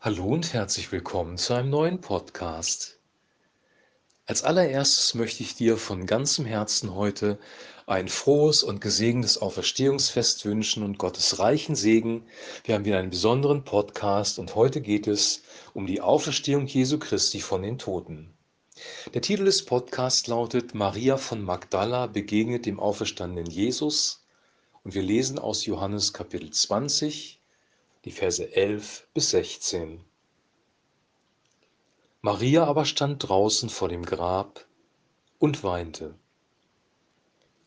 Hallo und herzlich willkommen zu einem neuen Podcast. Als allererstes möchte ich dir von ganzem Herzen heute ein frohes und gesegnetes Auferstehungsfest wünschen und Gottes reichen Segen. Wir haben wieder einen besonderen Podcast und heute geht es um die Auferstehung Jesu Christi von den Toten. Der Titel des Podcasts lautet Maria von Magdala begegnet dem auferstandenen Jesus und wir lesen aus Johannes Kapitel 20, die Verse 11 bis 16. Maria aber stand draußen vor dem Grab und weinte.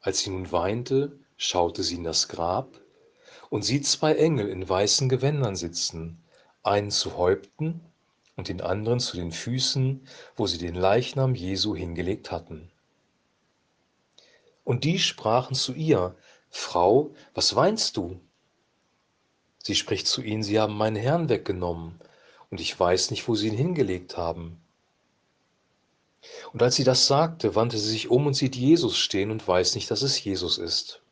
Als sie nun weinte, schaute sie in das Grab und sieht zwei Engel in weißen Gewändern sitzen, einen zu Häupten und den anderen zu den Füßen, wo sie den Leichnam Jesu hingelegt hatten. Und die sprachen zu ihr, Frau, was weinst du? Sie spricht zu ihnen, sie haben meinen Herrn weggenommen, und ich weiß nicht, wo sie ihn hingelegt haben. Und als sie das sagte, wandte sie sich um und sieht Jesus stehen und weiß nicht, dass es Jesus ist.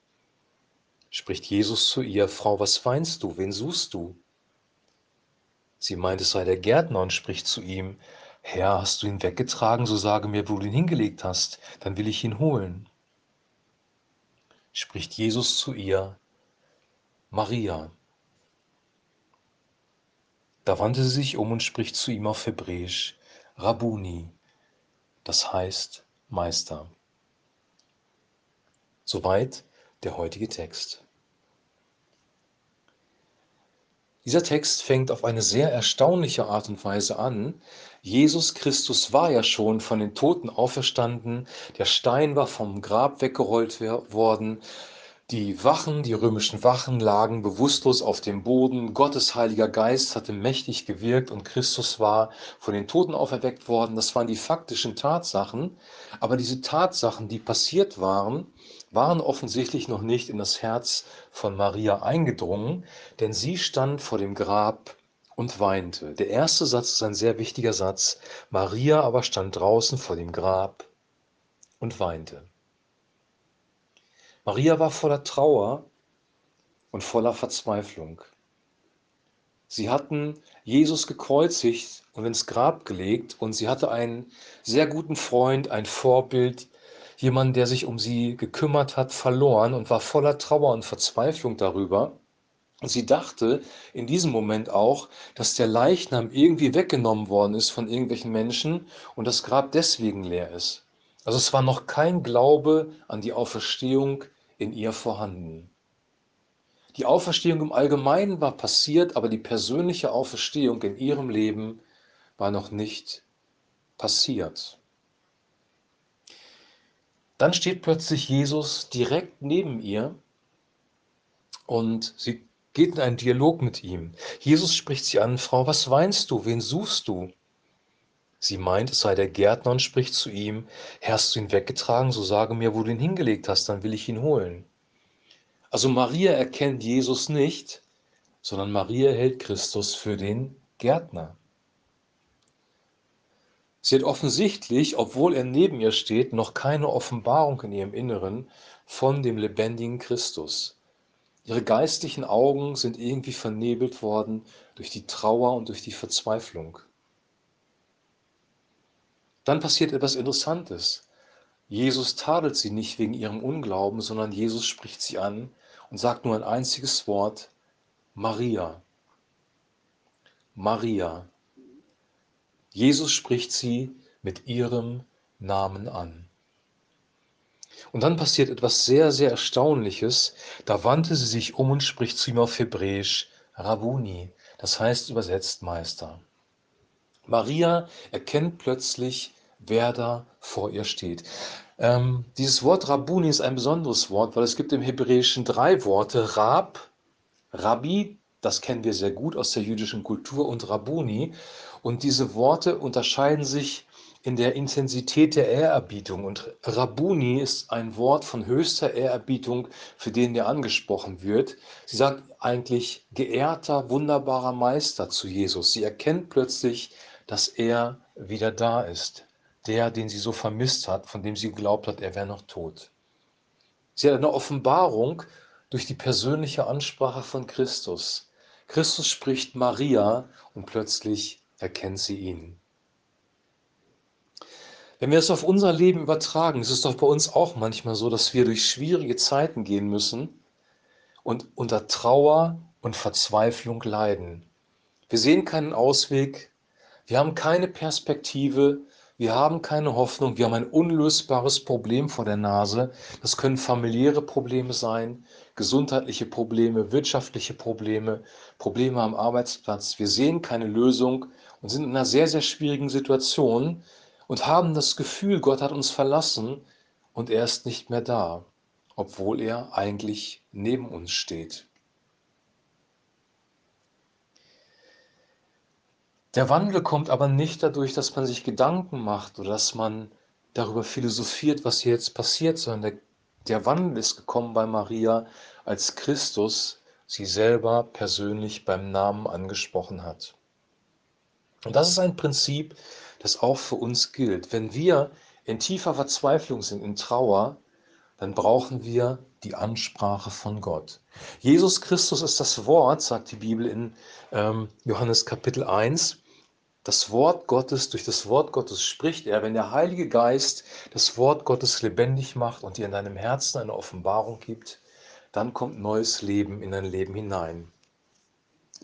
Spricht Jesus zu ihr, Frau, was weinst du, wen suchst du? Sie meint, es sei der Gärtner und spricht zu ihm, Herr, hast du ihn weggetragen, so sage mir, wo du ihn hingelegt hast, dann will ich ihn holen. Spricht Jesus zu ihr, Maria. Da wandte sie sich um und spricht zu ihm auf Hebräisch, Rabuni, das heißt Meister. Soweit der heutige Text. Dieser Text fängt auf eine sehr erstaunliche Art und Weise an. Jesus Christus war ja schon von den Toten auferstanden, der Stein war vom Grab weggerollt worden, die Wachen, die römischen Wachen lagen bewusstlos auf dem Boden. Gottes Heiliger Geist hatte mächtig gewirkt und Christus war von den Toten auferweckt worden. Das waren die faktischen Tatsachen. Aber diese Tatsachen, die passiert waren, waren offensichtlich noch nicht in das Herz von Maria eingedrungen, denn sie stand vor dem Grab und weinte. Der erste Satz ist ein sehr wichtiger Satz. Maria aber stand draußen vor dem Grab und weinte. Maria war voller Trauer und voller Verzweiflung. Sie hatten Jesus gekreuzigt und ins Grab gelegt und sie hatte einen sehr guten Freund, ein Vorbild, jemanden, der sich um sie gekümmert hat, verloren und war voller Trauer und Verzweiflung darüber. Und sie dachte in diesem Moment auch, dass der Leichnam irgendwie weggenommen worden ist von irgendwelchen Menschen und das Grab deswegen leer ist. Also es war noch kein Glaube an die Auferstehung in ihr vorhanden. Die Auferstehung im Allgemeinen war passiert, aber die persönliche Auferstehung in ihrem Leben war noch nicht passiert. Dann steht plötzlich Jesus direkt neben ihr und sie geht in einen Dialog mit ihm. Jesus spricht sie an, Frau, was weinst du? Wen suchst du? Sie meint, es sei der Gärtner und spricht zu ihm, hast du ihn weggetragen, so sage mir, wo du ihn hingelegt hast, dann will ich ihn holen. Also Maria erkennt Jesus nicht, sondern Maria hält Christus für den Gärtner. Sie hat offensichtlich, obwohl er neben ihr steht, noch keine Offenbarung in ihrem Inneren von dem lebendigen Christus. Ihre geistlichen Augen sind irgendwie vernebelt worden durch die Trauer und durch die Verzweiflung. Dann passiert etwas Interessantes. Jesus tadelt sie nicht wegen ihrem Unglauben, sondern Jesus spricht sie an und sagt nur ein einziges Wort, Maria. Maria. Jesus spricht sie mit ihrem Namen an. Und dann passiert etwas sehr, sehr Erstaunliches. Da wandte sie sich um und spricht zu ihm auf Hebräisch, Rabuni, das heißt übersetzt Meister. Maria erkennt plötzlich, wer da vor ihr steht. Ähm, dieses Wort Rabuni ist ein besonderes Wort, weil es gibt im Hebräischen drei Worte. Rab, Rabbi, das kennen wir sehr gut aus der jüdischen Kultur, und Rabuni. Und diese Worte unterscheiden sich in der Intensität der Ehrerbietung. Und Rabuni ist ein Wort von höchster Ehrerbietung, für den der angesprochen wird. Sie sagt eigentlich geehrter, wunderbarer Meister zu Jesus. Sie erkennt plötzlich, dass er wieder da ist. Der, den sie so vermisst hat, von dem sie geglaubt hat, er wäre noch tot. Sie hat eine Offenbarung durch die persönliche Ansprache von Christus. Christus spricht Maria und plötzlich erkennt sie ihn. Wenn wir es auf unser Leben übertragen, ist es doch bei uns auch manchmal so, dass wir durch schwierige Zeiten gehen müssen und unter Trauer und Verzweiflung leiden. Wir sehen keinen Ausweg, wir haben keine Perspektive, wir haben keine Hoffnung, wir haben ein unlösbares Problem vor der Nase. Das können familiäre Probleme sein, gesundheitliche Probleme, wirtschaftliche Probleme, Probleme am Arbeitsplatz. Wir sehen keine Lösung und sind in einer sehr, sehr schwierigen Situation und haben das Gefühl, Gott hat uns verlassen und er ist nicht mehr da, obwohl er eigentlich neben uns steht. Der Wandel kommt aber nicht dadurch, dass man sich Gedanken macht oder dass man darüber philosophiert, was hier jetzt passiert, sondern der, der Wandel ist gekommen bei Maria, als Christus sie selber persönlich beim Namen angesprochen hat. Und das ist ein Prinzip, das auch für uns gilt. Wenn wir in tiefer Verzweiflung sind, in Trauer, dann brauchen wir die Ansprache von Gott. Jesus Christus ist das Wort, sagt die Bibel in ähm, Johannes Kapitel 1 das Wort Gottes, durch das Wort Gottes spricht er, wenn der Heilige Geist das Wort Gottes lebendig macht und dir in deinem Herzen eine Offenbarung gibt, dann kommt neues Leben in dein Leben hinein.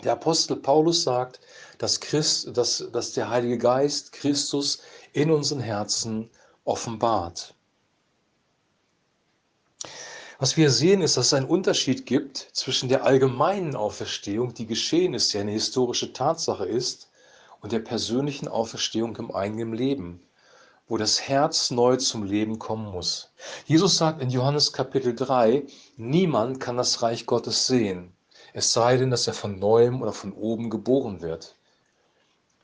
Der Apostel Paulus sagt, dass, Christ, dass, dass der Heilige Geist Christus in unseren Herzen offenbart. Was wir sehen, ist, dass es einen Unterschied gibt zwischen der allgemeinen Auferstehung, die geschehen ist, die eine historische Tatsache ist, und der persönlichen Auferstehung im eigenen Leben, wo das Herz neu zum Leben kommen muss. Jesus sagt in Johannes Kapitel 3, niemand kann das Reich Gottes sehen, es sei denn, dass er von neuem oder von oben geboren wird.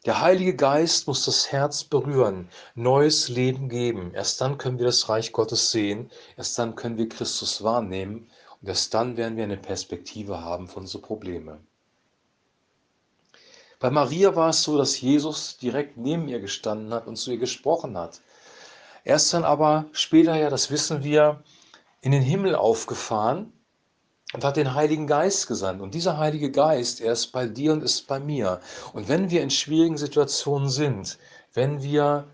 Der Heilige Geist muss das Herz berühren, neues Leben geben. Erst dann können wir das Reich Gottes sehen, erst dann können wir Christus wahrnehmen und erst dann werden wir eine Perspektive haben für unsere Probleme. Bei Maria war es so, dass Jesus direkt neben ihr gestanden hat und zu ihr gesprochen hat. Er ist dann aber später, ja, das wissen wir, in den Himmel aufgefahren und hat den Heiligen Geist gesandt. Und dieser Heilige Geist, er ist bei dir und ist bei mir. Und wenn wir in schwierigen Situationen sind, wenn wir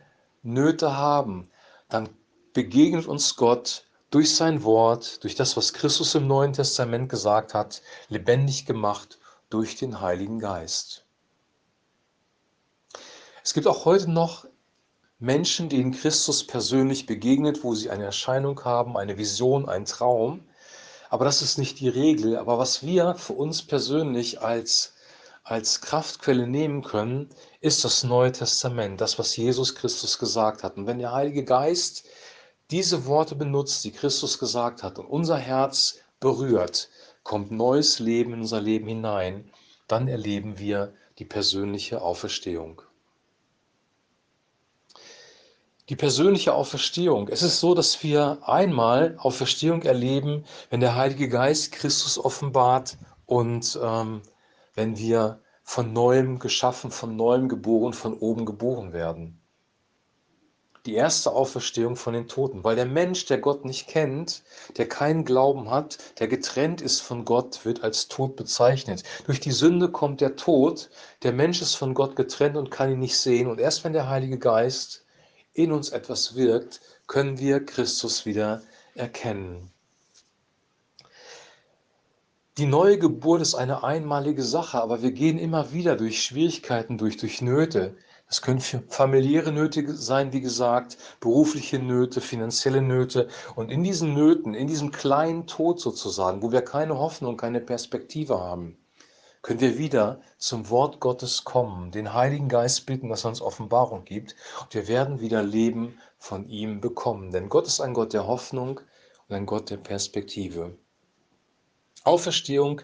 Nöte haben, dann begegnet uns Gott durch sein Wort, durch das, was Christus im Neuen Testament gesagt hat, lebendig gemacht durch den Heiligen Geist. Es gibt auch heute noch Menschen, denen Christus persönlich begegnet, wo sie eine Erscheinung haben, eine Vision, einen Traum. Aber das ist nicht die Regel. Aber was wir für uns persönlich als, als Kraftquelle nehmen können, ist das Neue Testament, das, was Jesus Christus gesagt hat. Und wenn der Heilige Geist diese Worte benutzt, die Christus gesagt hat, und unser Herz berührt, kommt neues Leben in unser Leben hinein, dann erleben wir die persönliche Auferstehung. Die persönliche Auferstehung. Es ist so, dass wir einmal Auferstehung erleben, wenn der Heilige Geist Christus offenbart und ähm, wenn wir von neuem geschaffen, von neuem geboren, von oben geboren werden. Die erste Auferstehung von den Toten, weil der Mensch, der Gott nicht kennt, der keinen Glauben hat, der getrennt ist von Gott, wird als tot bezeichnet. Durch die Sünde kommt der Tod, der Mensch ist von Gott getrennt und kann ihn nicht sehen. Und erst wenn der Heilige Geist in uns etwas wirkt, können wir Christus wieder erkennen. Die neue Geburt ist eine einmalige Sache, aber wir gehen immer wieder durch Schwierigkeiten durch, durch Nöte. Das können familiäre Nöte sein, wie gesagt, berufliche Nöte, finanzielle Nöte. Und in diesen Nöten, in diesem kleinen Tod sozusagen, wo wir keine Hoffnung, keine Perspektive haben, können wir wieder zum Wort Gottes kommen, den Heiligen Geist bitten, dass er uns Offenbarung gibt und wir werden wieder Leben von ihm bekommen. Denn Gott ist ein Gott der Hoffnung und ein Gott der Perspektive. Auferstehung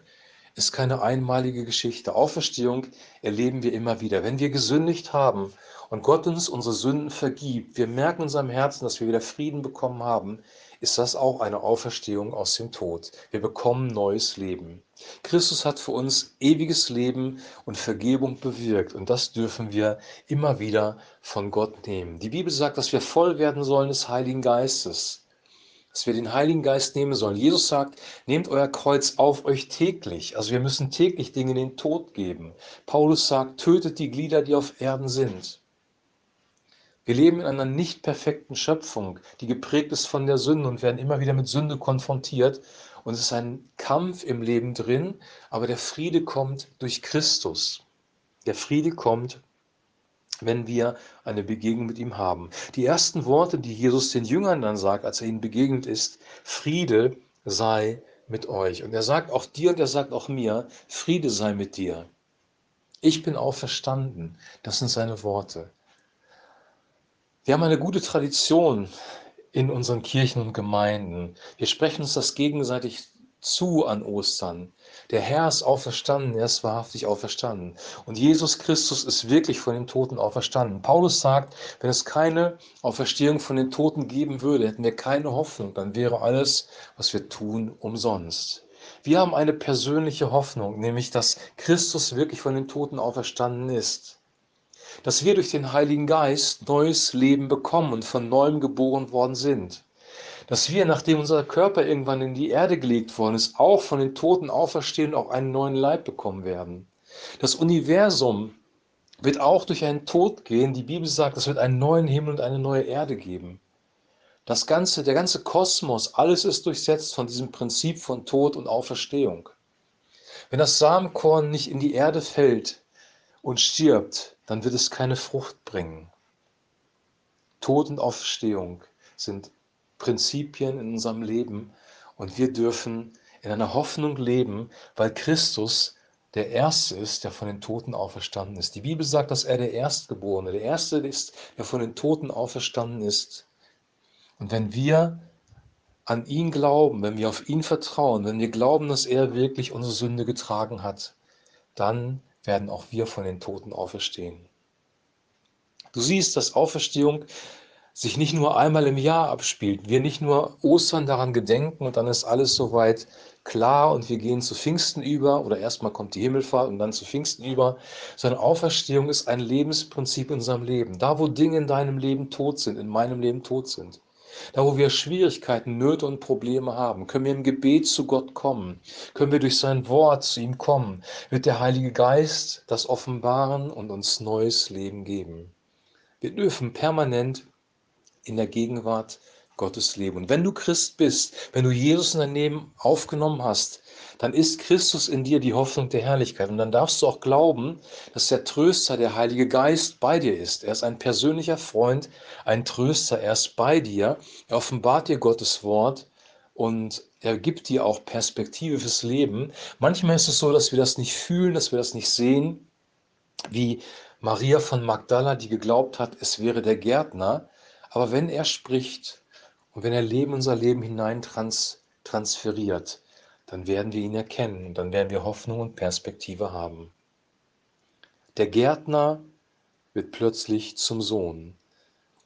ist keine einmalige Geschichte. Auferstehung erleben wir immer wieder. Wenn wir gesündigt haben und Gott uns unsere Sünden vergibt, wir merken in unserem Herzen, dass wir wieder Frieden bekommen haben, ist das auch eine Auferstehung aus dem Tod. Wir bekommen neues Leben. Christus hat für uns ewiges Leben und Vergebung bewirkt und das dürfen wir immer wieder von Gott nehmen. Die Bibel sagt, dass wir voll werden sollen des Heiligen Geistes. Dass wir den Heiligen Geist nehmen sollen. Jesus sagt, nehmt euer Kreuz auf euch täglich. Also wir müssen täglich Dinge in den Tod geben. Paulus sagt, tötet die Glieder, die auf Erden sind. Wir leben in einer nicht perfekten Schöpfung, die geprägt ist von der Sünde und werden immer wieder mit Sünde konfrontiert. Und es ist ein Kampf im Leben drin, aber der Friede kommt durch Christus. Der Friede kommt, wenn wir eine Begegnung mit ihm haben. Die ersten Worte, die Jesus den Jüngern dann sagt, als er ihnen begegnet ist, Friede sei mit euch. Und er sagt auch dir und er sagt auch mir, Friede sei mit dir. Ich bin auferstanden. Das sind seine Worte. Wir haben eine gute Tradition in unseren Kirchen und Gemeinden. Wir sprechen uns das gegenseitig zu an Ostern. Der Herr ist auferstanden, er ist wahrhaftig auferstanden. Und Jesus Christus ist wirklich von den Toten auferstanden. Paulus sagt, wenn es keine Auferstehung von den Toten geben würde, hätten wir keine Hoffnung, dann wäre alles, was wir tun, umsonst. Wir haben eine persönliche Hoffnung, nämlich dass Christus wirklich von den Toten auferstanden ist dass wir durch den Heiligen Geist neues Leben bekommen und von neuem geboren worden sind. Dass wir, nachdem unser Körper irgendwann in die Erde gelegt worden ist, auch von den Toten auferstehen und auch einen neuen Leib bekommen werden. Das Universum wird auch durch einen Tod gehen. Die Bibel sagt, es wird einen neuen Himmel und eine neue Erde geben. Das ganze, der ganze Kosmos, alles ist durchsetzt von diesem Prinzip von Tod und Auferstehung. Wenn das Samenkorn nicht in die Erde fällt und stirbt, dann wird es keine Frucht bringen. Tod und Auferstehung sind Prinzipien in unserem Leben und wir dürfen in einer Hoffnung leben, weil Christus der Erste ist, der von den Toten auferstanden ist. Die Bibel sagt, dass er der Erstgeborene, der Erste ist, der von den Toten auferstanden ist. Und wenn wir an ihn glauben, wenn wir auf ihn vertrauen, wenn wir glauben, dass er wirklich unsere Sünde getragen hat, dann werden auch wir von den Toten auferstehen. Du siehst, dass Auferstehung sich nicht nur einmal im Jahr abspielt. Wir nicht nur Ostern daran gedenken und dann ist alles soweit klar und wir gehen zu Pfingsten über oder erstmal kommt die Himmelfahrt und dann zu Pfingsten über, sondern Auferstehung ist ein Lebensprinzip in unserem Leben. Da, wo Dinge in deinem Leben tot sind, in meinem Leben tot sind, da, wo wir Schwierigkeiten, Nöte und Probleme haben, können wir im Gebet zu Gott kommen, können wir durch sein Wort zu ihm kommen, wird der Heilige Geist das offenbaren und uns neues Leben geben. Wir dürfen permanent in der Gegenwart Gottes leben. Und wenn du Christ bist, wenn du Jesus in dein Leben aufgenommen hast, dann ist Christus in dir die Hoffnung der Herrlichkeit. Und dann darfst du auch glauben, dass der Tröster, der Heilige Geist bei dir ist. Er ist ein persönlicher Freund, ein Tröster. Er ist bei dir. Er offenbart dir Gottes Wort und er gibt dir auch Perspektive fürs Leben. Manchmal ist es so, dass wir das nicht fühlen, dass wir das nicht sehen, wie Maria von Magdala, die geglaubt hat, es wäre der Gärtner. Aber wenn er spricht und wenn er Leben unser Leben hinein trans transferiert, dann werden wir ihn erkennen und dann werden wir Hoffnung und Perspektive haben. Der Gärtner wird plötzlich zum Sohn.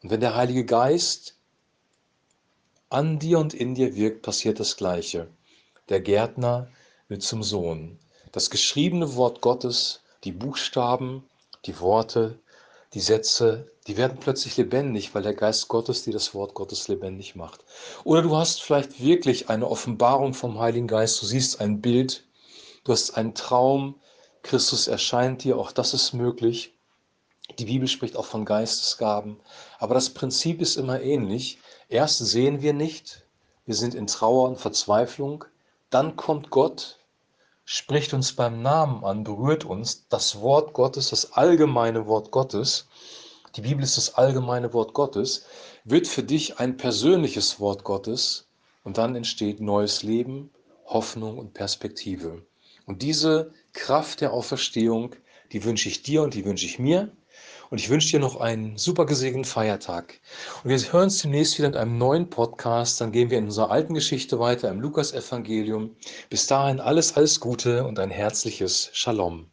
Und wenn der Heilige Geist an dir und in dir wirkt, passiert das Gleiche. Der Gärtner wird zum Sohn. Das geschriebene Wort Gottes, die Buchstaben, die Worte, die Sätze, die werden plötzlich lebendig, weil der Geist Gottes dir das Wort Gottes lebendig macht. Oder du hast vielleicht wirklich eine Offenbarung vom Heiligen Geist, du siehst ein Bild, du hast einen Traum, Christus erscheint dir, auch das ist möglich. Die Bibel spricht auch von Geistesgaben, aber das Prinzip ist immer ähnlich. Erst sehen wir nicht, wir sind in Trauer und Verzweiflung, dann kommt Gott spricht uns beim Namen an, berührt uns. Das Wort Gottes, das allgemeine Wort Gottes, die Bibel ist das allgemeine Wort Gottes, wird für dich ein persönliches Wort Gottes und dann entsteht neues Leben, Hoffnung und Perspektive. Und diese Kraft der Auferstehung, die wünsche ich dir und die wünsche ich mir. Und ich wünsche dir noch einen super gesegneten Feiertag. Und wir hören uns demnächst wieder in einem neuen Podcast. Dann gehen wir in unserer alten Geschichte weiter im Lukas-Evangelium. Bis dahin alles, alles Gute und ein herzliches Shalom.